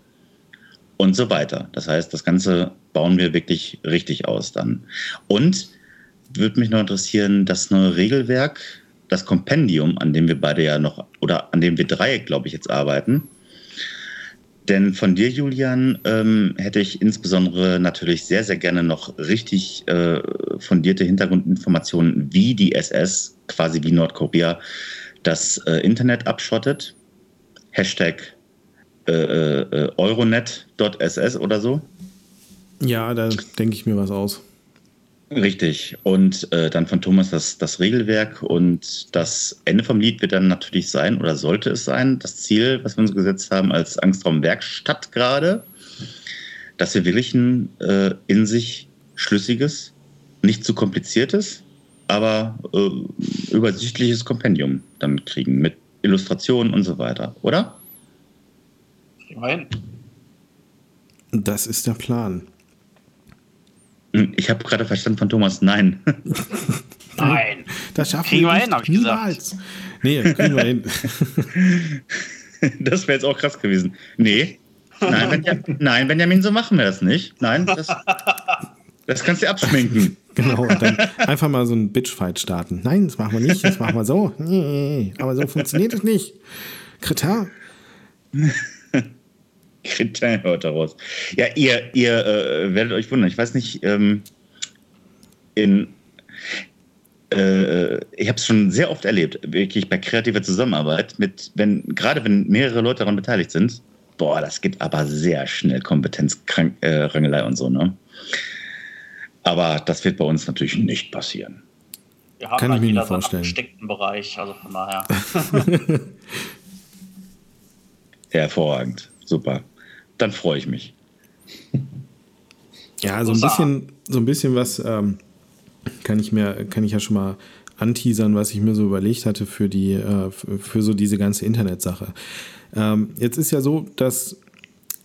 und so weiter. Das heißt, das Ganze bauen wir wirklich richtig aus dann. Und würde mich noch interessieren, das neue Regelwerk, das Kompendium, an dem wir beide ja noch, oder an dem wir drei, glaube ich, jetzt arbeiten, denn von dir, Julian, ähm, hätte ich insbesondere natürlich sehr, sehr gerne noch richtig äh, fundierte Hintergrundinformationen, wie die SS, quasi wie Nordkorea, das äh, Internet abschottet. Hashtag äh, äh Euronet.ss oder so. Ja, da denke ich mir was aus. Richtig. Und äh, dann von Thomas das, das Regelwerk und das Ende vom Lied wird dann natürlich sein oder sollte es sein, das Ziel, was wir uns gesetzt haben als Angstraumwerkstatt gerade, dass wir wirklich ein äh, in sich schlüssiges, nicht zu kompliziertes, aber äh, übersichtliches Kompendium dann kriegen mit Illustrationen und so weiter, oder? Immerhin. Das ist der Plan. Hm, ich habe gerade verstanden von Thomas, nein. <laughs> Nein. Das schaffen kriegen wir hin, habe ich niemals. gesagt. Nee, kriegen wir hin. <laughs> Das wäre jetzt auch krass gewesen. Nee. Nein, Benjamin, nein, Benjamin, so machen wir das nicht. Nein, das, <laughs> das kannst du abschminken. Genau, und dann einfach mal so einen Bitchfight starten. Nein, das machen wir nicht, das machen wir so. Nee, aber so funktioniert es nicht. Kritar. <laughs> Kriterium hört daraus. Ja, ihr, ihr äh, werdet euch wundern. Ich weiß nicht, ähm, in äh, ich habe es schon sehr oft erlebt, wirklich bei kreativer Zusammenarbeit, mit, wenn, gerade wenn mehrere Leute daran beteiligt sind, boah, das gibt aber sehr schnell Kompetenzrangelei äh, und so, ne? Aber das wird bei uns natürlich nicht passieren. Wir haben Kann ich mir nicht vorstellen. einen Bereich, also von daher. <laughs> Hervorragend, super dann freue ich mich. Ja, so ein bisschen, so ein bisschen was ähm, kann ich mir, kann ich ja schon mal anteasern, was ich mir so überlegt hatte für die, äh, für so diese ganze Internetsache. Ähm, jetzt ist ja so, dass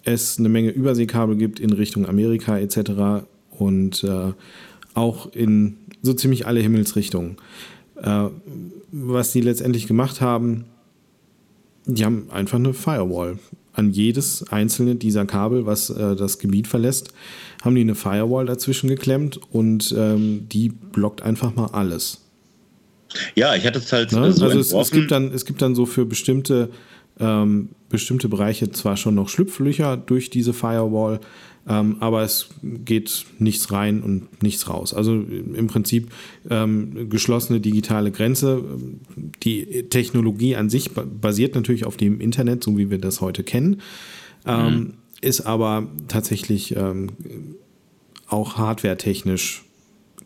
es eine Menge Überseekabel gibt in Richtung Amerika etc. und äh, auch in so ziemlich alle Himmelsrichtungen. Äh, was die letztendlich gemacht haben, die haben einfach eine Firewall an jedes einzelne dieser Kabel, was äh, das Gebiet verlässt, haben die eine Firewall dazwischen geklemmt und ähm, die blockt einfach mal alles. Ja, ich hatte es halt ne? so Also es, es, gibt dann, es gibt dann so für bestimmte, ähm, bestimmte Bereiche zwar schon noch Schlupflöcher durch diese Firewall, ähm, aber es geht nichts rein und nichts raus. Also im Prinzip ähm, geschlossene digitale Grenze. Die Technologie an sich basiert natürlich auf dem Internet, so wie wir das heute kennen, ähm, mhm. ist aber tatsächlich ähm, auch hardwaretechnisch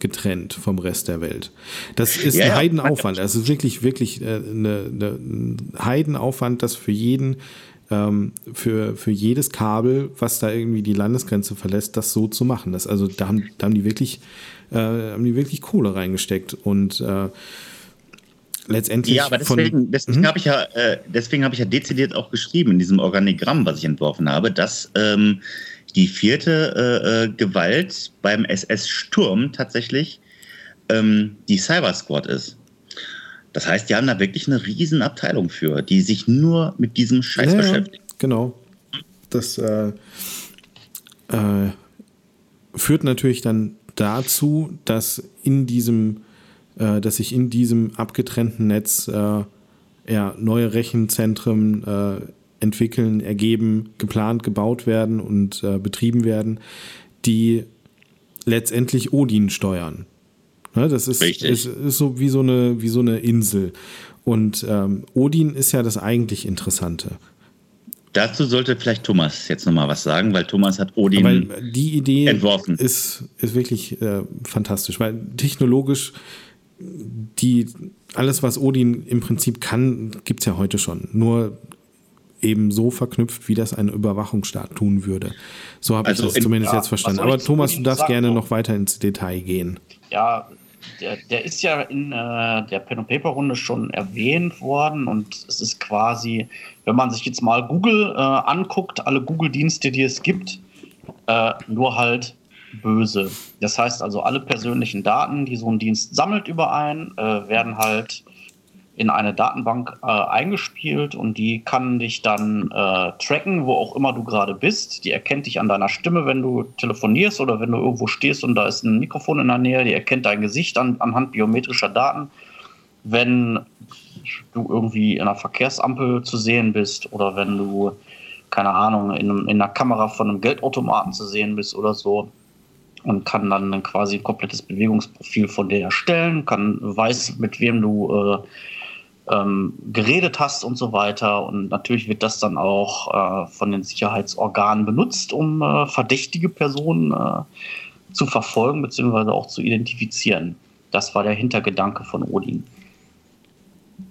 getrennt vom Rest der Welt. Das ist ja, ein Heidenaufwand. Das ist wirklich, wirklich äh, eine, eine, ein Heidenaufwand, das für jeden ähm, für, für jedes Kabel, was da irgendwie die Landesgrenze verlässt, das so zu machen. Das, also da haben, da haben die wirklich, äh, haben die wirklich Kohle reingesteckt und äh, letztendlich. Ja, aber deswegen, deswegen mhm. habe ich ja, äh, deswegen habe ich ja dezidiert auch geschrieben in diesem Organigramm, was ich entworfen habe, dass ähm, die vierte äh, äh Gewalt beim SS-Sturm tatsächlich ähm, die Cyber Squad ist. Das heißt, die haben da wirklich eine riesen Abteilung für, die sich nur mit diesem Scheiß ja, beschäftigt. Genau. Das äh, äh, führt natürlich dann dazu, dass in diesem, äh, dass sich in diesem abgetrennten Netz äh, ja, neue Rechenzentren äh, entwickeln, ergeben, geplant, gebaut werden und äh, betrieben werden, die letztendlich Odin steuern. Ne, das ist, ist, ist, so wie so eine, wie so eine Insel. Und ähm, Odin ist ja das eigentlich Interessante. Dazu sollte vielleicht Thomas jetzt nochmal was sagen, weil Thomas hat Odin weil die Idee entworfen. Ist, ist wirklich äh, fantastisch, weil technologisch die, alles, was Odin im Prinzip kann, gibt es ja heute schon. Nur eben so verknüpft, wie das ein Überwachungsstaat tun würde. So habe also ich das in, zumindest ja, jetzt verstanden. Aber Thomas, du darfst gerne noch weiter ins Detail gehen. Ja, der, der ist ja in äh, der Pen and Paper Runde schon erwähnt worden und es ist quasi, wenn man sich jetzt mal Google äh, anguckt, alle Google-Dienste, die es gibt, äh, nur halt böse. Das heißt also, alle persönlichen Daten, die so ein Dienst sammelt über einen, äh, werden halt in eine Datenbank äh, eingespielt und die kann dich dann äh, tracken, wo auch immer du gerade bist. Die erkennt dich an deiner Stimme, wenn du telefonierst oder wenn du irgendwo stehst und da ist ein Mikrofon in der Nähe. Die erkennt dein Gesicht an, anhand biometrischer Daten. Wenn du irgendwie in einer Verkehrsampel zu sehen bist oder wenn du, keine Ahnung, in, in einer Kamera von einem Geldautomaten zu sehen bist oder so, und kann dann quasi ein komplettes Bewegungsprofil von dir erstellen, kann weiß, mit wem du äh, ähm, geredet hast und so weiter. Und natürlich wird das dann auch äh, von den Sicherheitsorganen benutzt, um äh, verdächtige Personen äh, zu verfolgen bzw. auch zu identifizieren. Das war der Hintergedanke von Odin.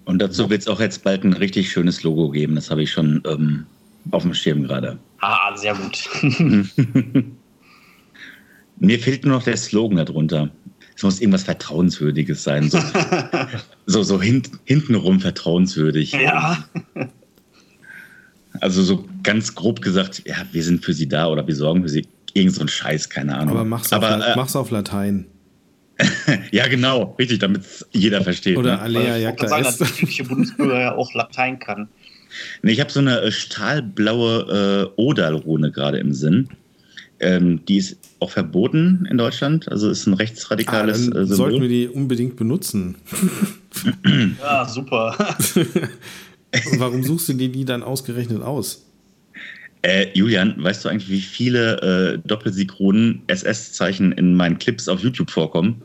Und dazu wird es auch jetzt bald ein richtig schönes Logo geben. Das habe ich schon ähm, auf dem Schirm gerade. Ah, sehr gut. <laughs> <laughs> Mir fehlt nur noch der Slogan darunter es muss irgendwas Vertrauenswürdiges sein. So, <laughs> so, so hint, hintenrum vertrauenswürdig. Ja. Also so ganz grob gesagt, ja, wir sind für sie da oder wir sorgen für sie. Irgend so ein Scheiß, keine Ahnung. Aber mach's, auf, äh, mach's auf Latein. <laughs> ja, genau, richtig, damit jeder versteht. Oder ne? Alea Jagda sagen, dass der Bundesbürger ja auch Latein kann. Nee, ich habe so eine äh, stahlblaue äh, Odal-Rune gerade im Sinn. Ähm, die ist auch verboten in Deutschland, also ist ein rechtsradikales ah, dann äh, Sollten wir die unbedingt benutzen? <clears throat> ja, super. <laughs> Warum suchst du dir die dann ausgerechnet aus? Äh, Julian, weißt du eigentlich, wie viele äh, Doppelsikronen SS-Zeichen in meinen Clips auf YouTube vorkommen?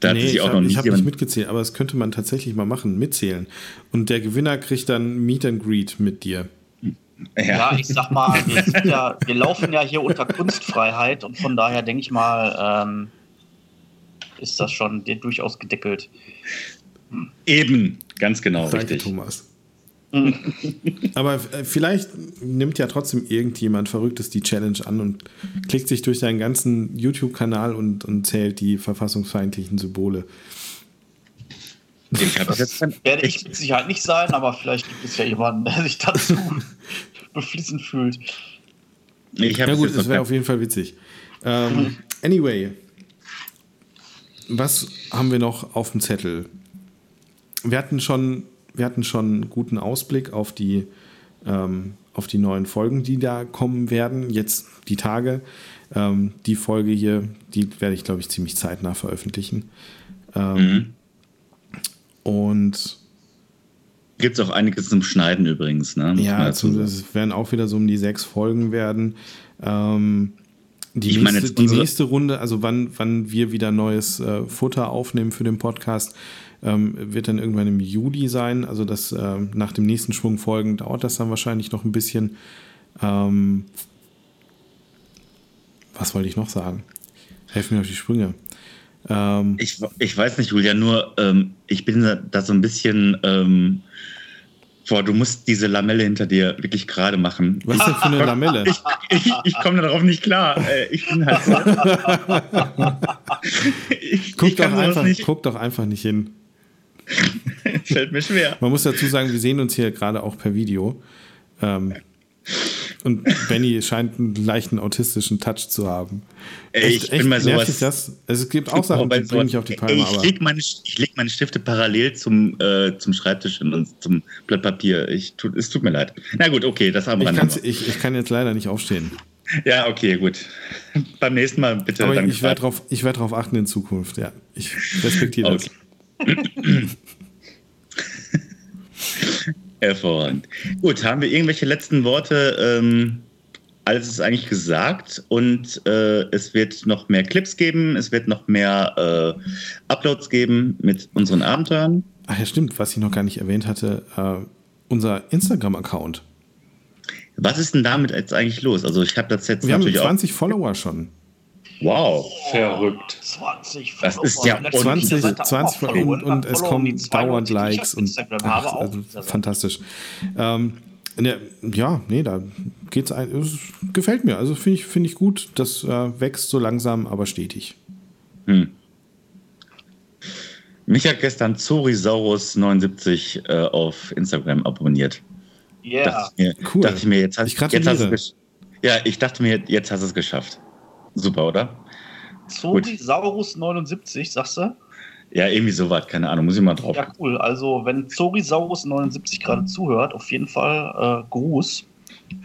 Da nee, ich habe hab nicht mitgezählt, aber das könnte man tatsächlich mal machen, mitzählen. Und der Gewinner kriegt dann Meet and Greet mit dir. Ja. ja, ich sag mal, wir, ja, wir, laufen ja hier unter Kunstfreiheit und von daher denke ich mal, ähm, ist das schon durchaus gedeckelt. Eben, ganz genau, Danke, richtig. Thomas. <laughs> Aber äh, vielleicht nimmt ja trotzdem irgendjemand Verrücktes die Challenge an und klickt sich durch seinen ganzen YouTube-Kanal und, und zählt die verfassungsfeindlichen Symbole. Ich werde ich mit Sicherheit nicht sein, aber vielleicht gibt es ja jemanden, der sich dazu <laughs> beflissen fühlt. ja gut, das wäre auf jeden Fall witzig. Ähm, <laughs> anyway, was haben wir noch auf dem Zettel? Wir hatten schon, wir hatten schon einen guten Ausblick auf die, ähm, auf die neuen Folgen, die da kommen werden. Jetzt die Tage. Ähm, die Folge hier, die werde ich, glaube ich, ziemlich zeitnah veröffentlichen. Ähm, mhm. Und Gibt es auch einiges zum Schneiden übrigens, ne? Muss ja, es werden auch wieder so um die sechs Folgen werden. Ähm, die, ich nächste, meine, die nächste Runde, also wann, wann wir wieder neues äh, Futter aufnehmen für den Podcast, ähm, wird dann irgendwann im Juli sein. Also das äh, nach dem nächsten Schwung Folgen dauert das dann wahrscheinlich noch ein bisschen. Ähm, was wollte ich noch sagen? Helfen mir auf die Sprünge. Ähm, ich, ich weiß nicht, Julia, nur ähm, ich bin da so ein bisschen. Ähm, boah, du musst diese Lamelle hinter dir wirklich gerade machen. Was ist denn für eine Lamelle? Ich, ich, ich komme darauf nicht klar. Äh, ich bin halt so. <laughs> ich, guck, doch einfach, nicht. guck doch einfach nicht hin. Fällt mir schwer. Man muss dazu sagen, wir sehen uns hier gerade auch per Video. Ähm, und Benny scheint einen leichten autistischen Touch zu haben. Echt, ich bin echt mal sowas. Das? Es gibt auch Sachen, die bringen mich auf die Palme. Ich lege meine, leg meine Stifte parallel zum, äh, zum Schreibtisch und zum Blatt Papier. Ich, tu, es tut mir leid. Na gut, okay, das haben wir dann. Ich, ich kann jetzt leider nicht aufstehen. Ja, okay, gut. <laughs> Beim nächsten Mal bitte. Aber ich werde darauf werd drauf achten in Zukunft, ja. Ich respektiere okay. das. <laughs> Hervorragend. Gut, haben wir irgendwelche letzten Worte? Ähm, alles ist eigentlich gesagt und äh, es wird noch mehr Clips geben, es wird noch mehr äh, Uploads geben mit unseren Abenteuern. Ach ja, stimmt, was ich noch gar nicht erwähnt hatte, äh, unser Instagram-Account. Was ist denn damit jetzt eigentlich los? Also ich habe das jetzt Wir haben natürlich 20 Follower schon. Wow. Verrückt. 20 Das ist ja Follower. 20, Seite auch 20 mal und, und es kommen dauernd Likes und Instagram ach, also fantastisch. Ähm, ne, ja, nee, da geht's ein, es gefällt mir. Also finde ich, finde ich gut. Das äh, wächst so langsam, aber stetig. Hm. Mich hat gestern Zorisaurus79 äh, auf Instagram abonniert. Yeah. Dachte ich mir, Cool. dachte ich mir jetzt, hast, Ich jetzt hast du gratuliere. Ja, ich dachte mir, jetzt hast du es geschafft. Super, oder? Zorisaurus 79, sagst du? Ja, irgendwie sowas, keine Ahnung, muss ich mal drauf. Ja, cool. Also, wenn Zorisaurus 79 gerade zuhört, auf jeden Fall äh, Gruß.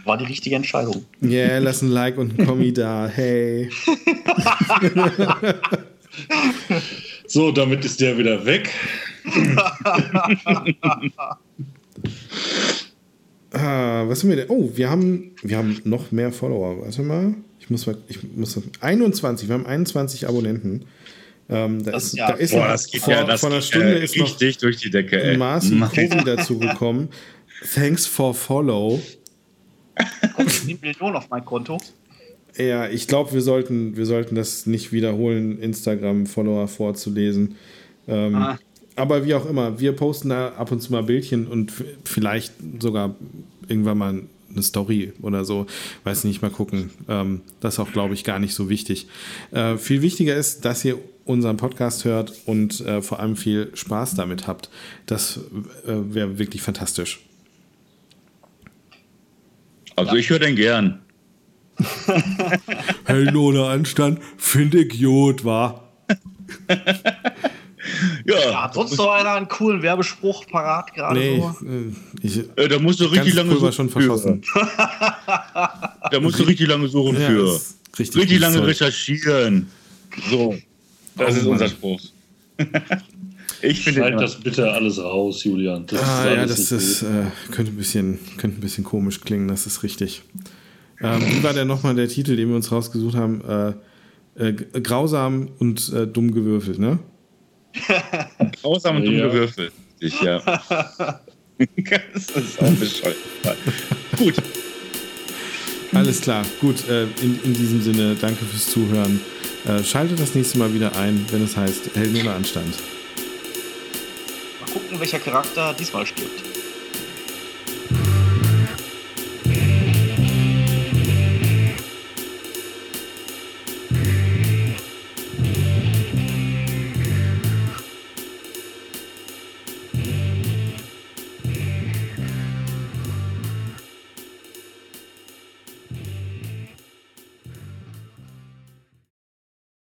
War die richtige Entscheidung. Yeah, lass ein Like und ein Kommi da. Hey. <laughs> So, damit ist der wieder weg. <laughs> Ah, was haben wir denn? Oh, wir haben, wir haben noch mehr Follower. Warte mal. Ich muss mal, ich muss 21, wir haben 21 Abonnenten. Ähm, da Das ist, ja- da ist Boah, noch, das geht vor, ja, das vor einer geht Stunde ja ist noch richtig durch die Decke, ey. Marcel <laughs> Kovi dazu gekommen. Thanks for follow. 7 Millionen auf mein Konto. Ja, ich glaube, wir sollten, wir sollten das nicht wiederholen, Instagram-Follower vorzulesen. Ähm, Ah. Aber wie auch immer, wir posten da ab und zu mal Bildchen und vielleicht sogar irgendwann mal eine Story oder so. Weiß nicht, mal gucken. Ähm, das ist auch, glaube ich, gar nicht so wichtig. Äh, viel wichtiger ist, dass ihr unseren Podcast hört und äh, vor allem viel Spaß damit habt. Das äh, wäre wirklich fantastisch. Also ich höre den gern. <laughs> Hey, ohne Anstand, finde ich gut, wa? <laughs> Hat sonst noch einer einen coolen Werbespruch parat gerade Nee, so? äh, ich, äh, da musst du richtig lange suchen. schon verschossen. Für. <laughs> Da musst du richtig lange suchen Ja, für. richtig, Richtig lange Zeug. recherchieren. So, das Oh ist unser Spruch. <laughs> ich finde immer- das bitte alles raus, Julian. Das Ah, ja, das ist, äh, könnte, ein bisschen, könnte ein bisschen komisch klingen, das ist richtig. Ähm, wie war denn nochmal der Titel, den wir uns rausgesucht haben? Äh, äh, grausam und äh, dumm gewürfelt, ne? <laughs> grausam und dumm Ja. gewürfelt. Ich, ja. <laughs> das ist auch bescheuert. Gut, Alles klar, gut. Äh, in, in diesem Sinne, danke fürs Zuhören. Äh, schaltet das nächste Mal wieder ein, wenn es heißt Helden ohne Anstand. Mal gucken, welcher Charakter diesmal stirbt.